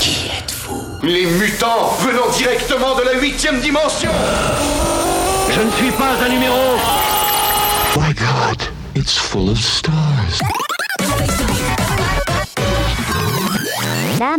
Qui êtes-vous Les mutants venant directement de la huitième dimension. Je ne suis pas un numéro. My God, it's full of stars. ラー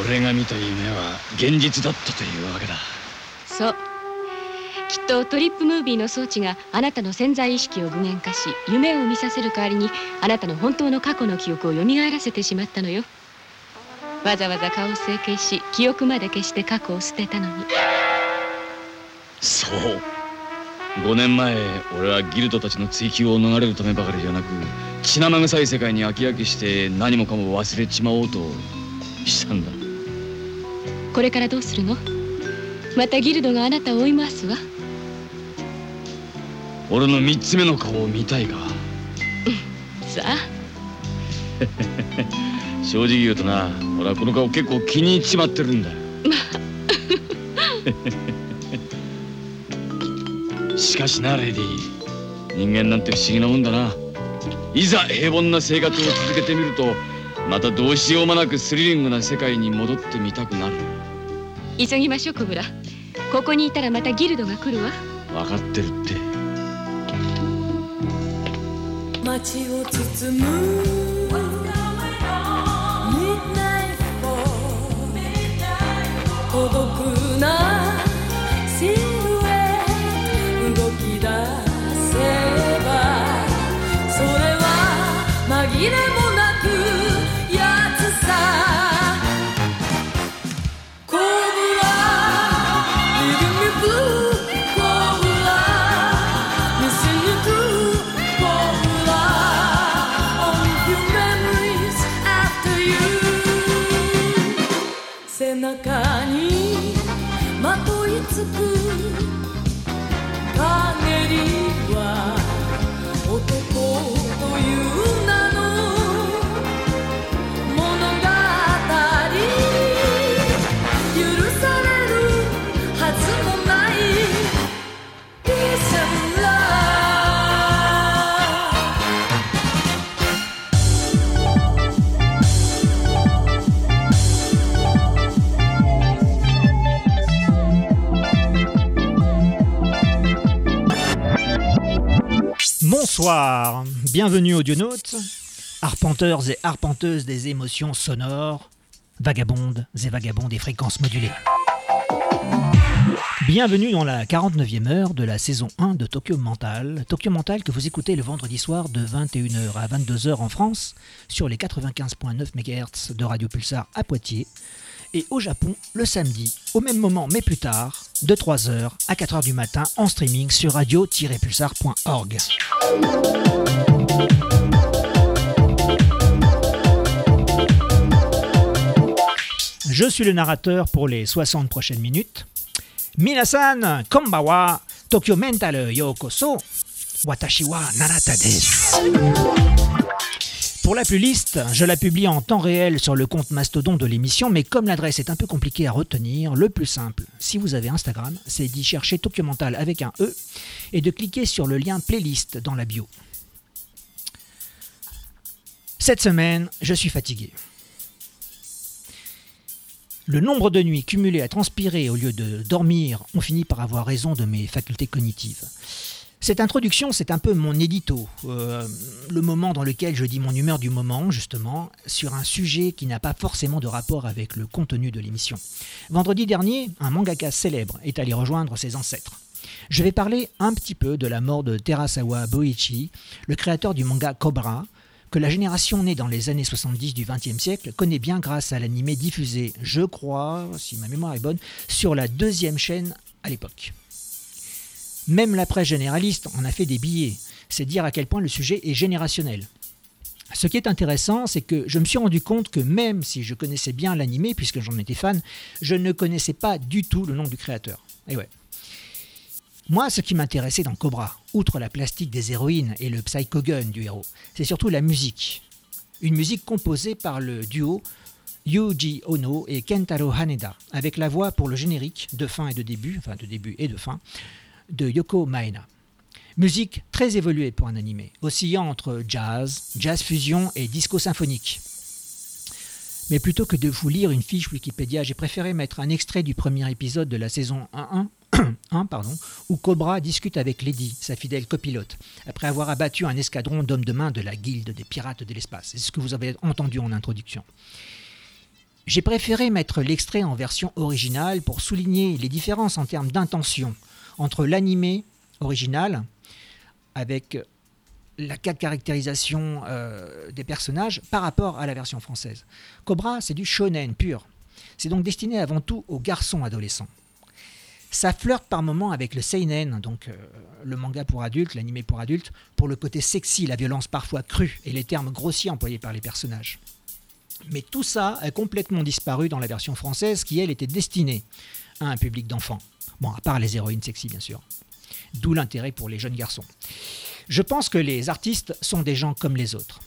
俺が見た夢は現実だったというわけだ。そう。きっとトリップムービーの装置があなたの潜在意識を具現化し夢を見させる代わりにあなたの本当の過去の記憶を蘇らせてしまったのよ。わざわざ顔を整形し記憶まで消して過去を捨てたのに。そう。5年前俺はギルドたちの追及を逃れるためばかりじゃなく血生臭い世界に飽き飽きして何もかも忘れちまおうとしたんだこれからどうするの？またギルドがあなたを追い回すわ。俺の3つ目の顔を見たいか？さあ。正直言うとな俺はこの顔結構気に入っちまってるんだ しかしなレディ人間なんて不思議なもんだな。いざ平凡な生活を続けてみるとまたどうしようもなくスリリングな世界に戻ってみたくなる急ぎましょうコブラここにいたらまたギルドが来るわ。分かってるって。街を包む Bonsoir, bienvenue audionautes, arpenteurs et arpenteuses des émotions sonores, vagabondes et vagabonds des fréquences modulées. Bienvenue dans la 49e heure de la saison 1 de Tokyo Mental. Tokyo Mental que vous écoutez le vendredi soir de 21h à 22h en France sur les 95.9 MHz de Radio Pulsar à Poitiers et au Japon le samedi au même moment mais plus tard de 3h à 4h du matin en streaming sur radio-pulsar.org. Je suis le narrateur pour les 60 prochaines minutes. Minasan, konbawa, Tokyo Mental yokoso, watashi. Pour la playlist, je la publie en temps réel sur le compte Mastodon de l'émission, mais comme l'adresse est un peu compliquée à retenir, le plus simple, si vous avez Instagram, c'est d'y chercher Tokyo Mental avec un E et de cliquer sur le lien playlist dans la bio. Cette semaine, je suis fatigué. Le nombre de nuits cumulées à transpirer au lieu de dormir ont fini par avoir raison de mes facultés cognitives. Cette introduction, c'est un peu mon édito, euh, le moment dans lequel je dis mon humeur du moment, justement, sur un sujet qui n'a pas forcément de rapport avec le contenu de l'émission. Vendredi dernier, un mangaka célèbre est allé rejoindre ses ancêtres. Je vais parler un petit peu de la mort de Terasawa Boichi, le créateur du manga Cobra, que la génération née dans les années 70 du XXe siècle connaît bien grâce à l'animé diffusé, je crois, si ma mémoire est bonne, sur la deuxième chaîne à l'époque. Même la presse généraliste en a fait des billets, c'est dire à quel point le sujet est générationnel. Ce qui est intéressant, c'est que je me suis rendu compte que même si je connaissais bien l'animé, puisque j'en étais fan, je ne connaissais pas du tout le nom du créateur. Moi, ce qui m'intéressait dans Cobra, outre la plastique des héroïnes et le psychogun du héros, c'est surtout la musique. Une musique composée par le duo Yuji Ono et Kentaro Haneda, avec la voix pour le générique de fin et de début, enfin de début et de fin, de Yoko Maena. Musique très évoluée pour un animé, oscillant entre jazz, jazz fusion et disco symphonique. Mais plutôt que de vous lire une fiche Wikipédia, j'ai préféré mettre un extrait du premier épisode de la saison 1, 1 pardon, où Cobra discute avec Lady, sa fidèle copilote, après avoir abattu un escadron d'hommes de main de la guilde des pirates de l'espace. C'est ce que vous avez entendu en introduction. J'ai préféré mettre l'extrait en version originale pour souligner les différences en termes d'intention entre l'animé original avec la caractérisation euh, des personnages par rapport à la version française. Cobra, c'est du shonen pur. C'est donc destiné avant tout aux garçons adolescents. Ça flirte par moments avec le seinen, donc euh, le manga pour adultes, l'animé pour adultes, pour le côté sexy, la violence parfois crue et les termes grossiers employés par les personnages. Mais tout ça a complètement disparu dans la version française qui, elle, était destinée à un public d'enfants. À part les héroïnes sexy, bien sûr. D'où l'intérêt pour les jeunes garçons. Je pense que les artistes sont des gens comme les autres.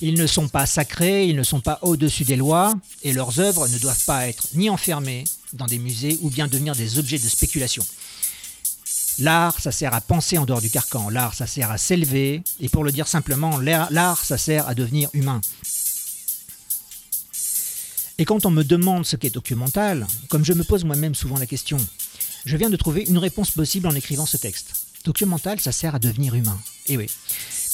Ils ne sont pas sacrés, ils ne sont pas au-dessus des lois, et leurs œuvres ne doivent pas être ni enfermées dans des musées ou bien devenir des objets de spéculation. L'art, ça sert à penser en dehors du carcan, l'art, ça sert à s'élever, et pour le dire simplement, l'art, ça sert à devenir humain. Et quand on me demande ce qu'est documental, comme je me pose moi-même souvent la question, je viens de trouver une réponse possible en écrivant ce texte. Documental, ça sert à devenir humain. Et oui.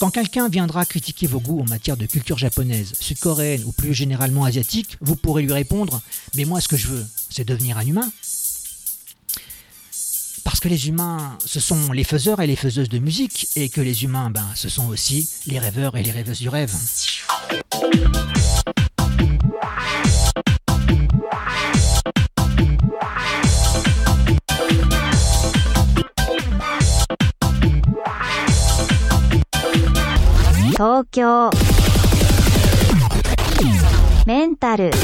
Quand quelqu'un viendra critiquer vos goûts en matière de culture japonaise, sud-coréenne ou plus généralement asiatique, vous pourrez lui répondre Mais moi, ce que je veux, c'est devenir un humain. Parce que les humains, ce sont les faiseurs et les faiseuses de musique, et que les humains, ben, ce sont aussi les rêveurs et les rêveuses du rêve. 東京。メンタル「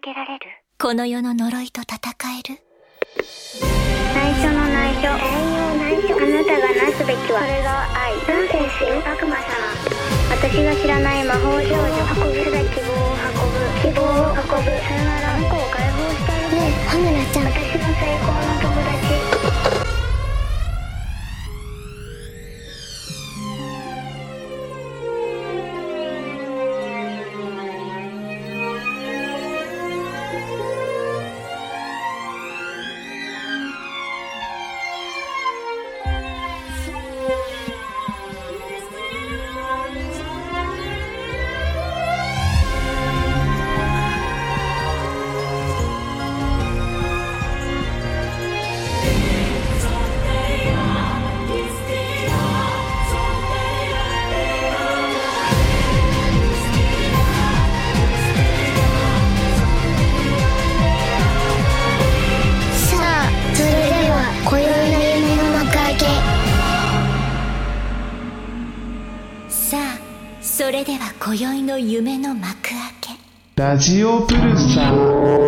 けられる。この世の呪いと戦える。内緒の内緒内緒あなたがなすべきはそれが愛。男ですよ悪魔様。私が知らない魔法少女運ぶ。すら希望を運ぶ。希望を運ぶ。さよなら。向こを解放したあねえハムラちゃん。ラジオブルサ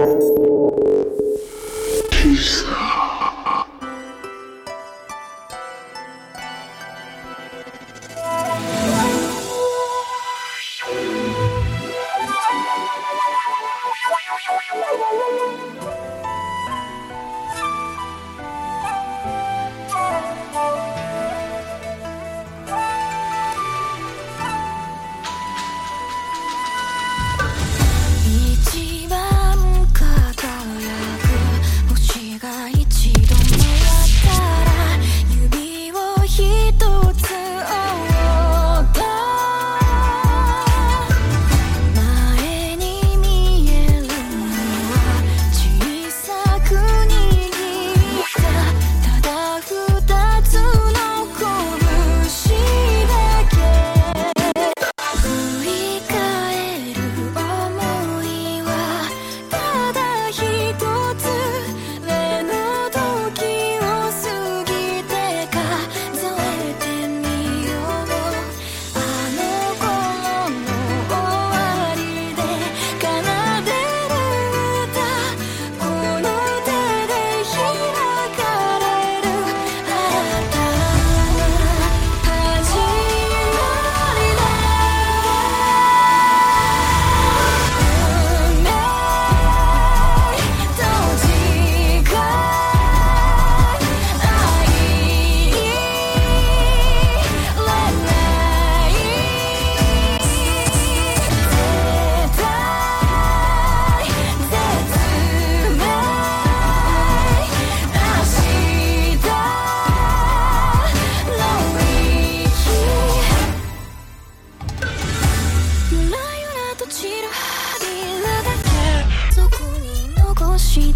she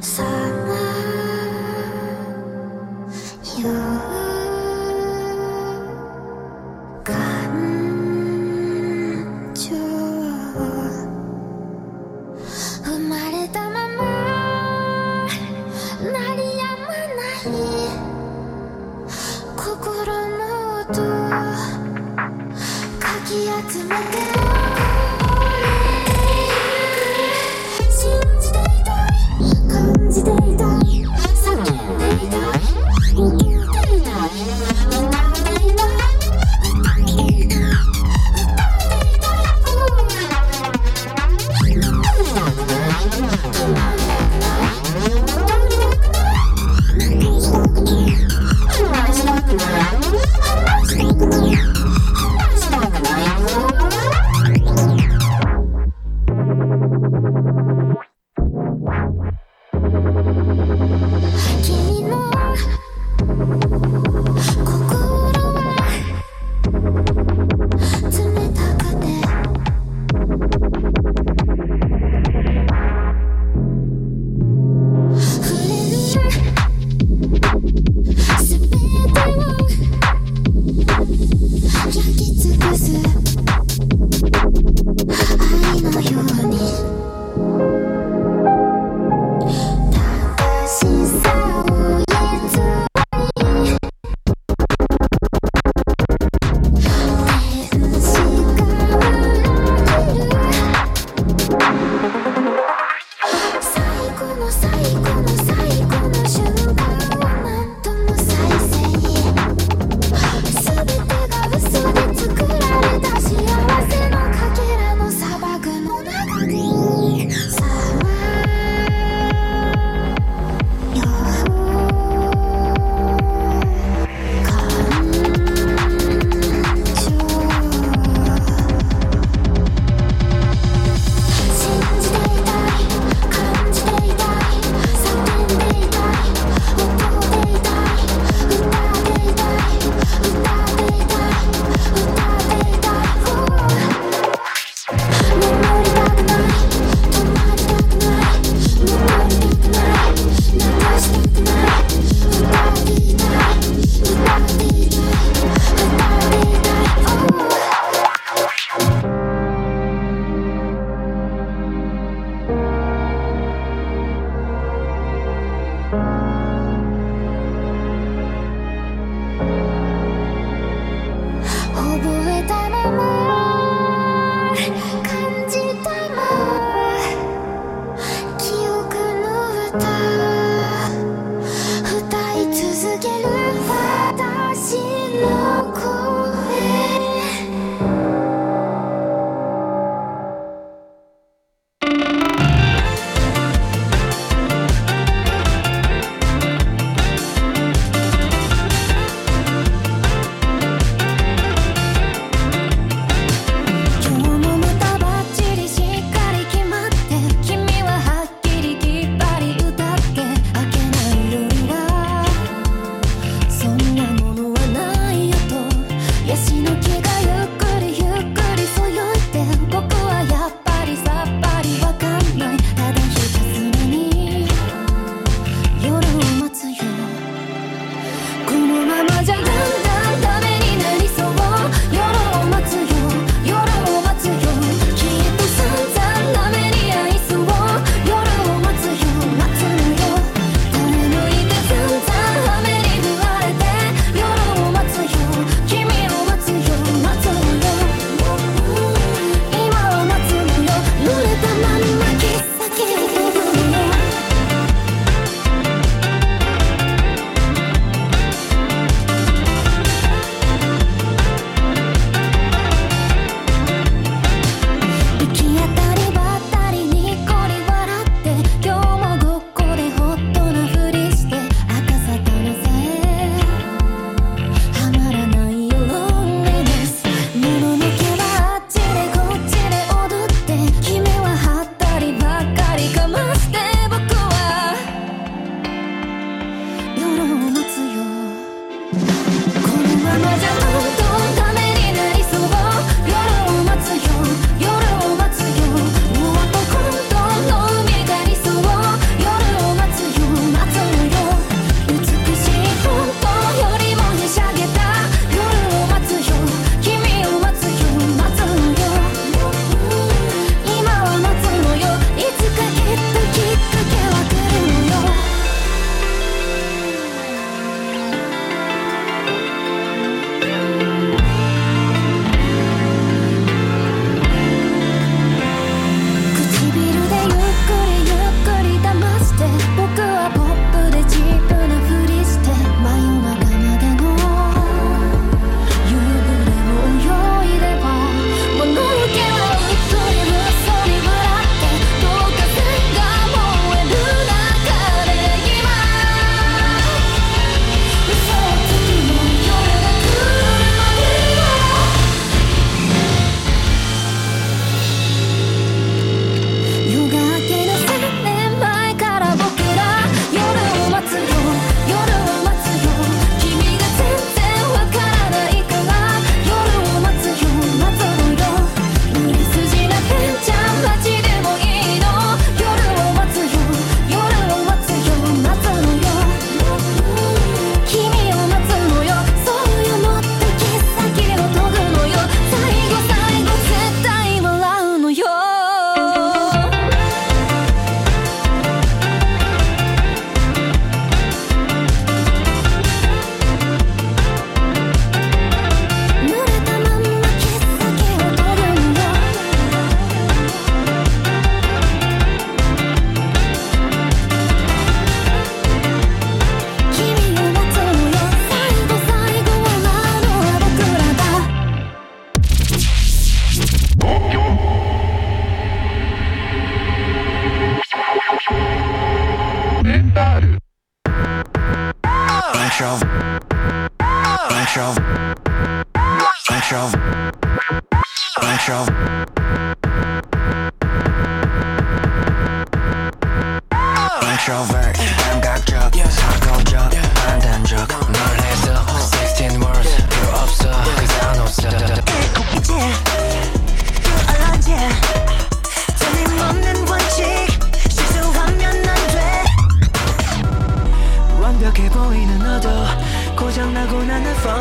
三。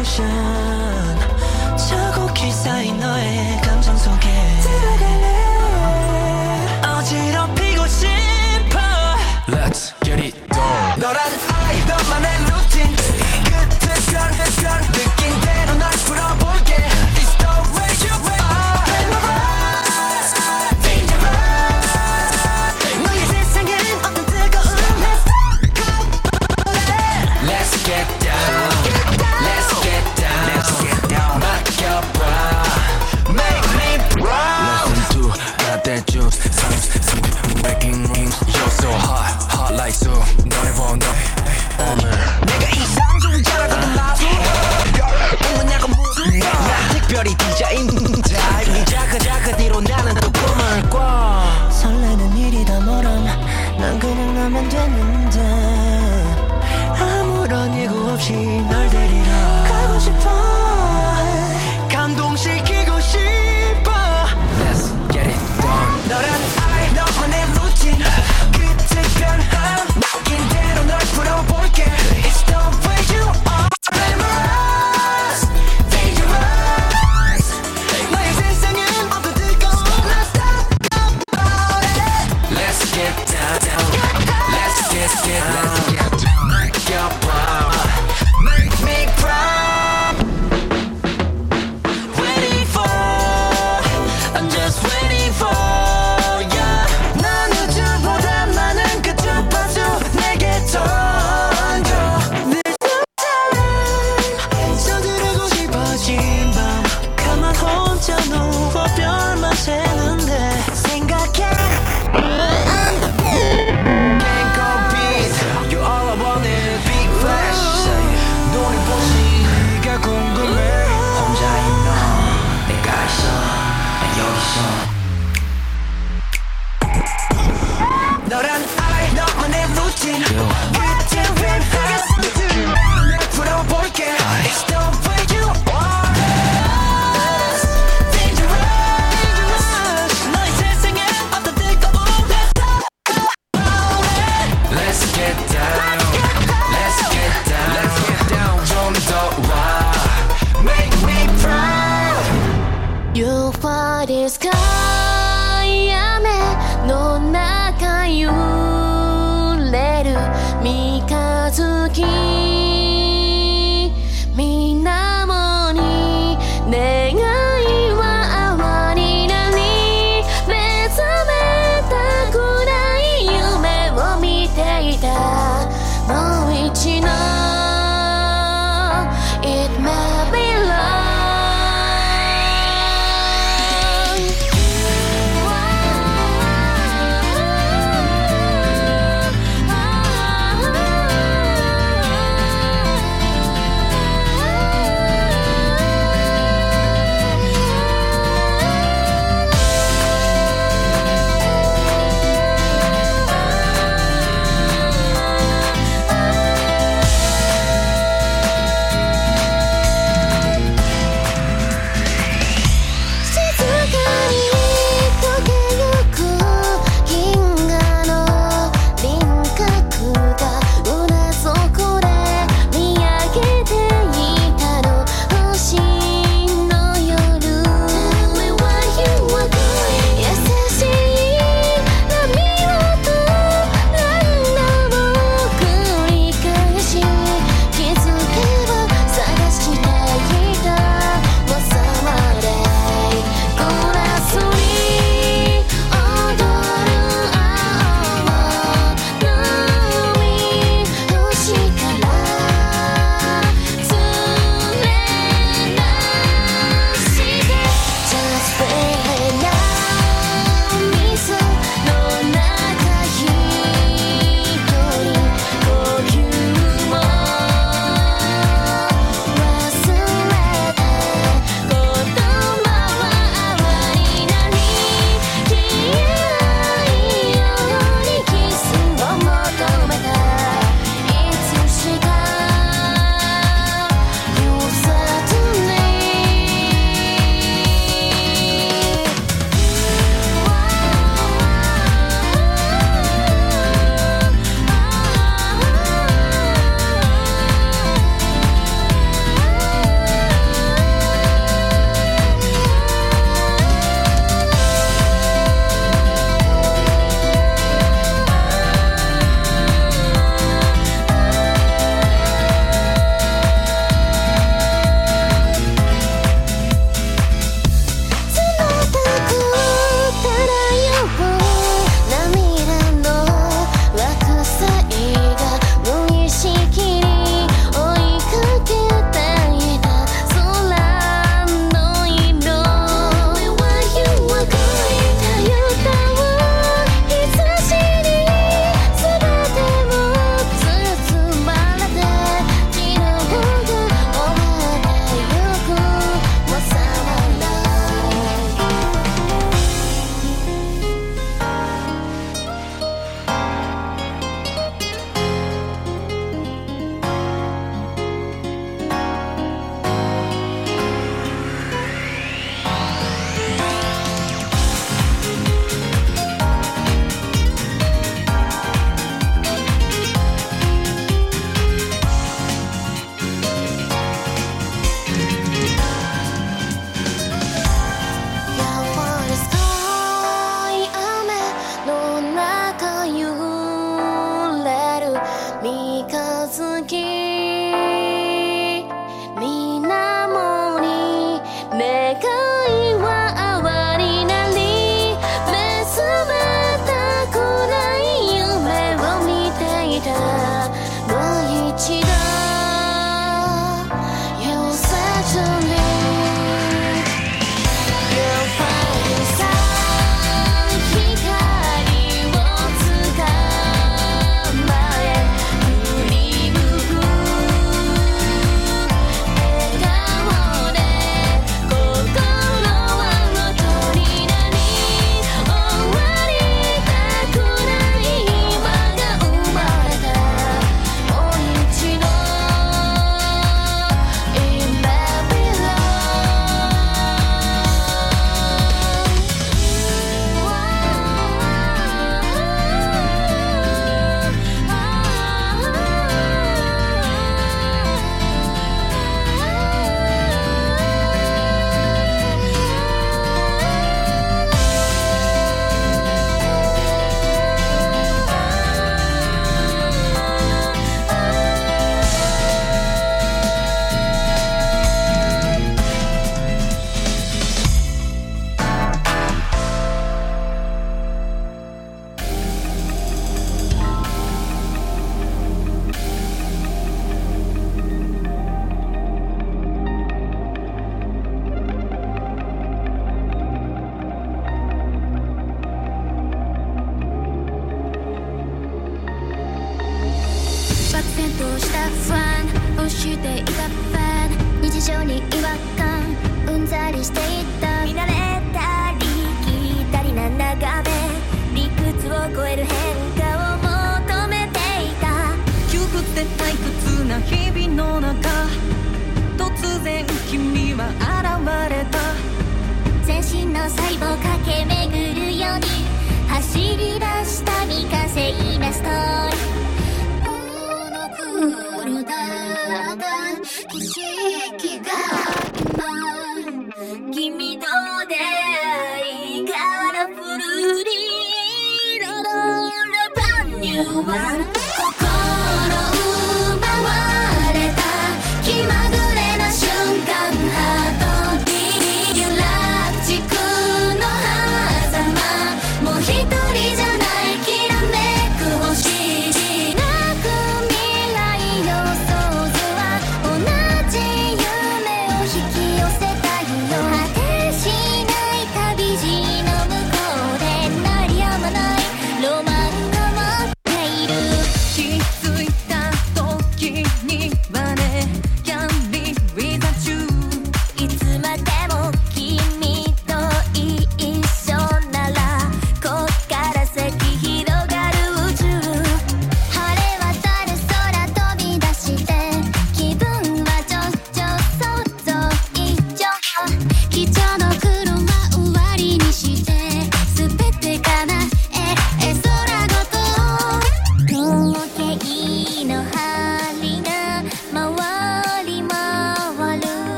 ocean. 차곡히 쌓인 너의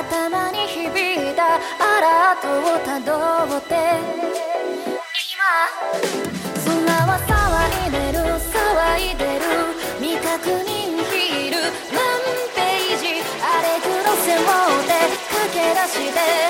頭に響いたアラートをたどって。今空は騒いでる騒いでる未確認ヒール何ページあれ黒背負うて駆け出して。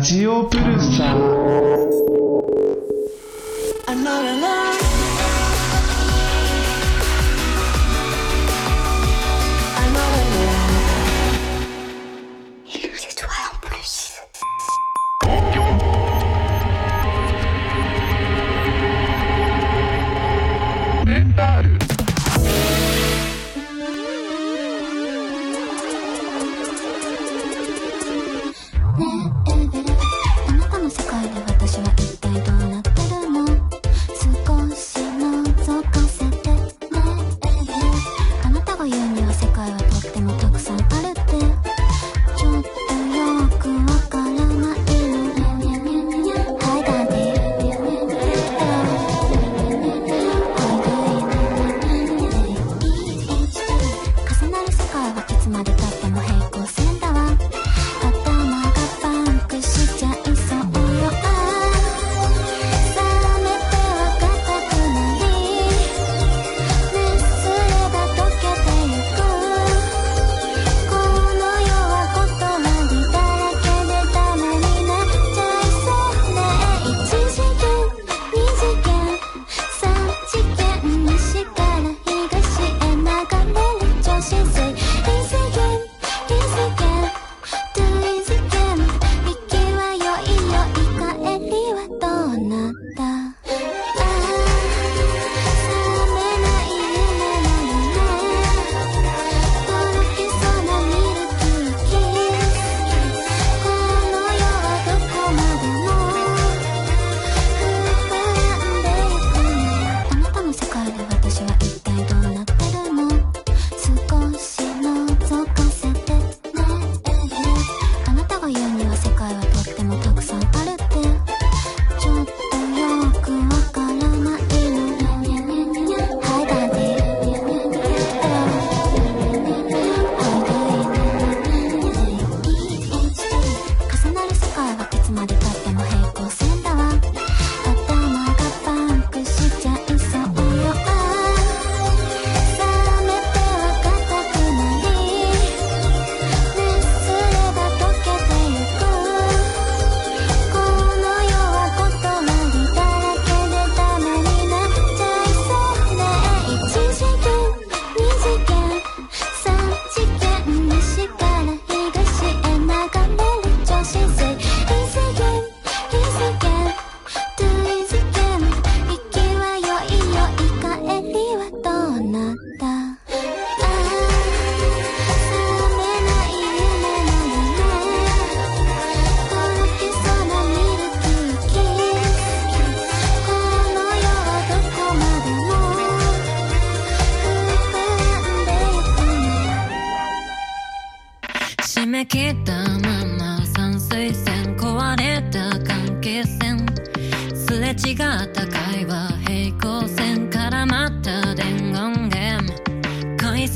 ジオプルん。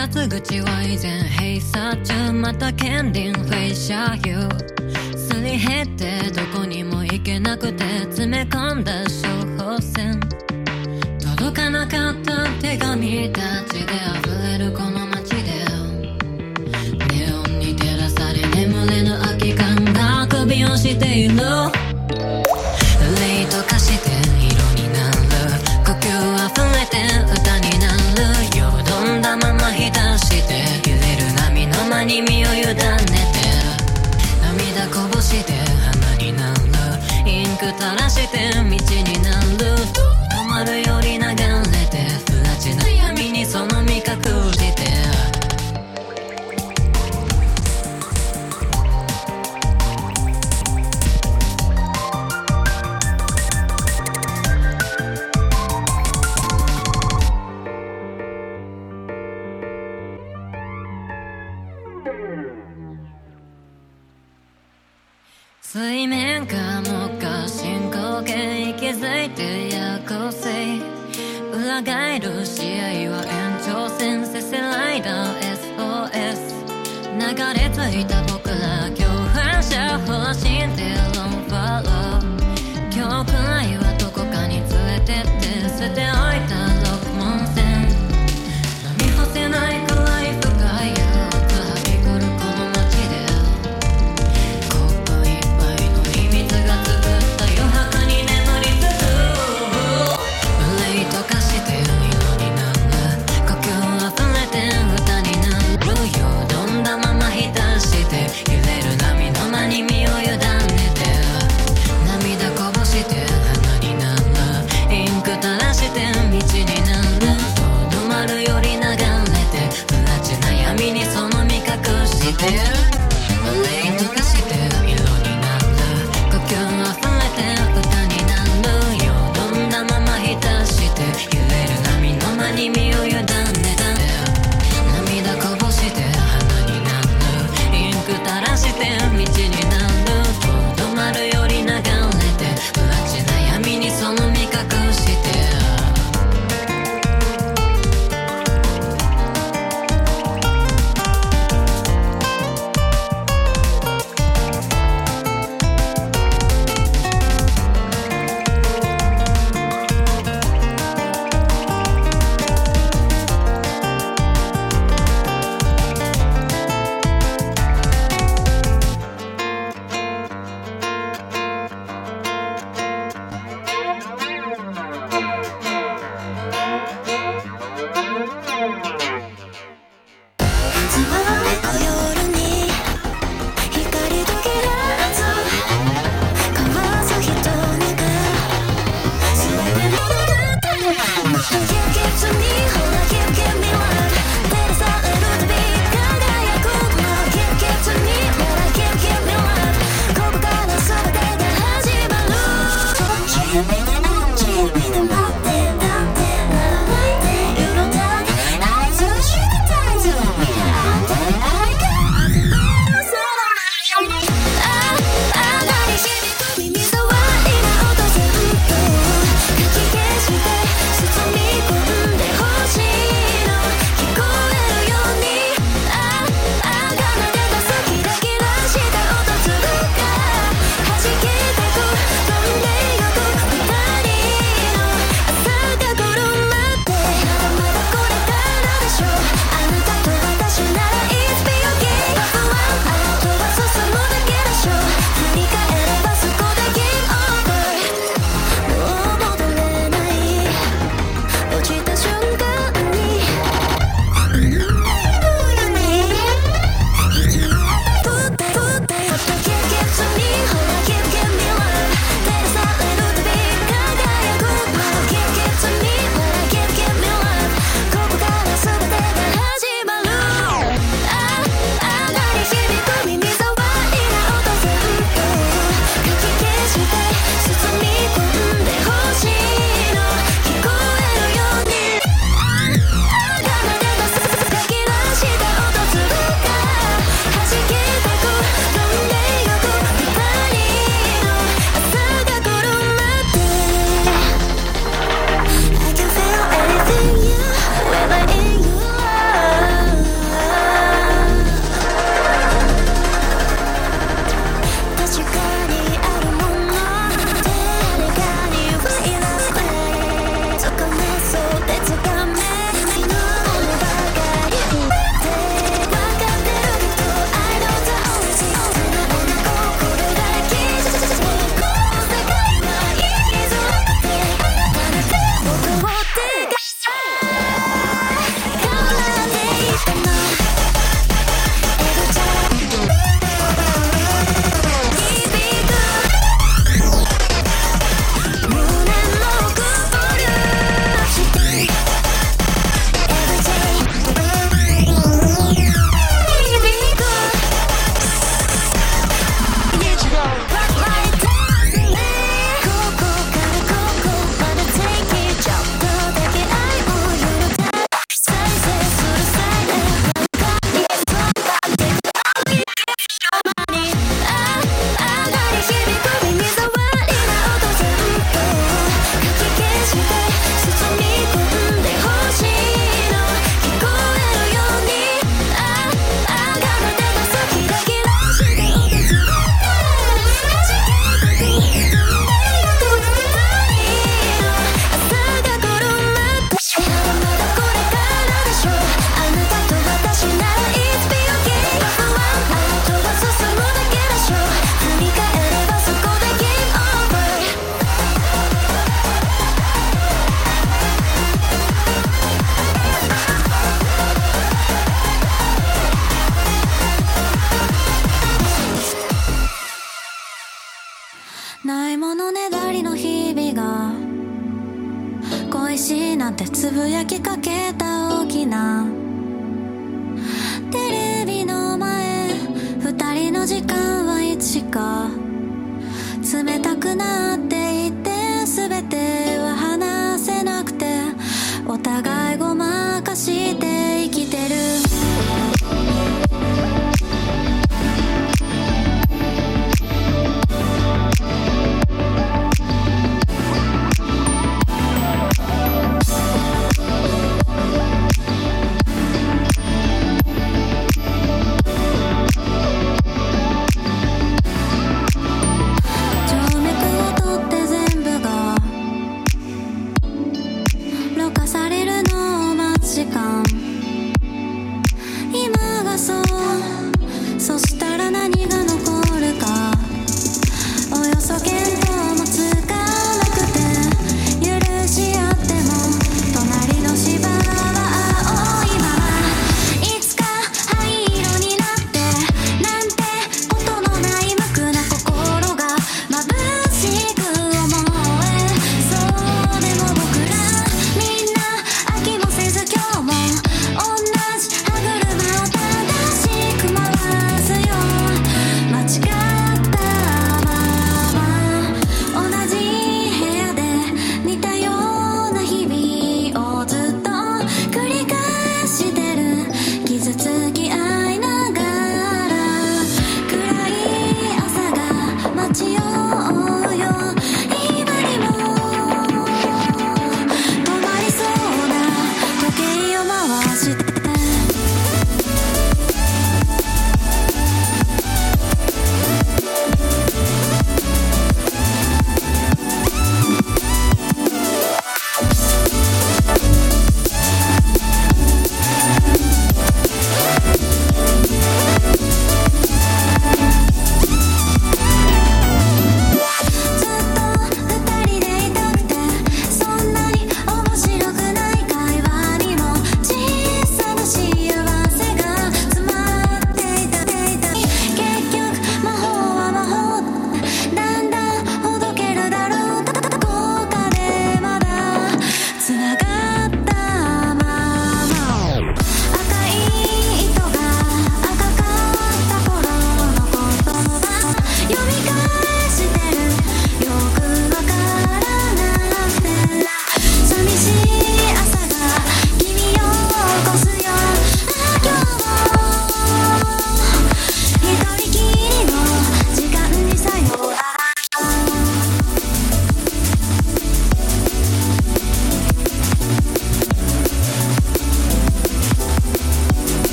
ム改札口は以前閉鎖中また権利フェイシャーユーすり減ってどこにも行けなくて詰め込ん。だ処方箋届かなかった手紙たちで溢れるこの街でネオンに照らされ眠れぬ空き缶が首をしているに身を委ねて涙こぼして花になるインク垂らして道になる。止まるより長い suis ta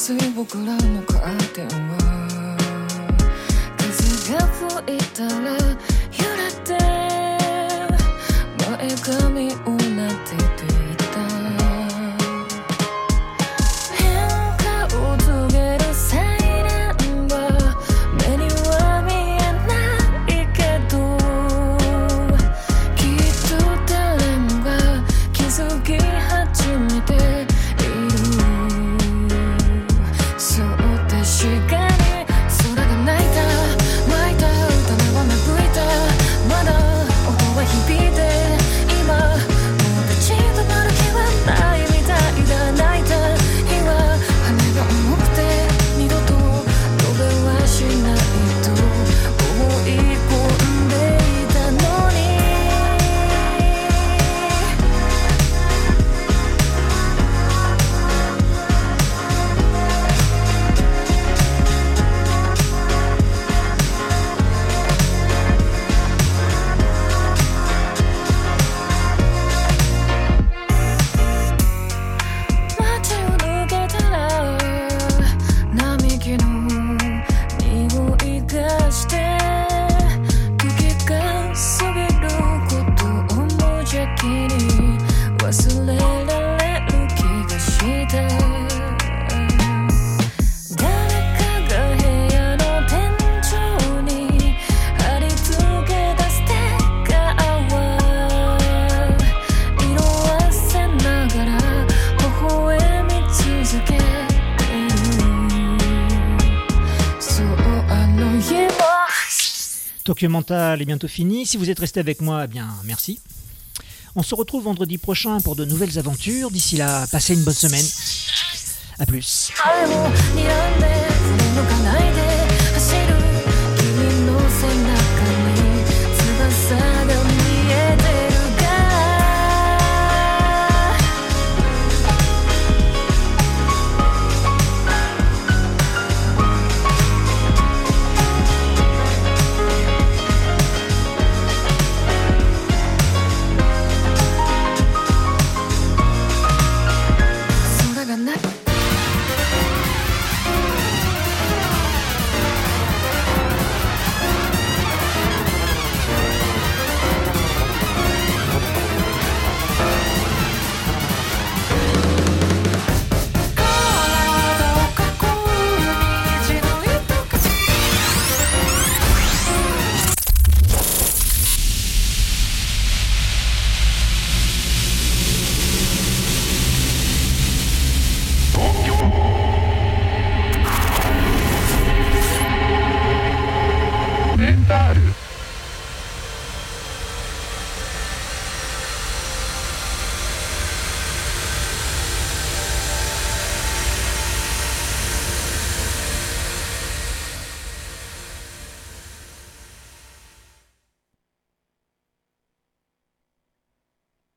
すい僕らのカーテンは。風が吹いたら Mental est bientôt fini. Si vous êtes resté avec moi, eh bien merci. On se retrouve vendredi prochain pour de nouvelles aventures. D'ici là, passez une bonne semaine. A plus.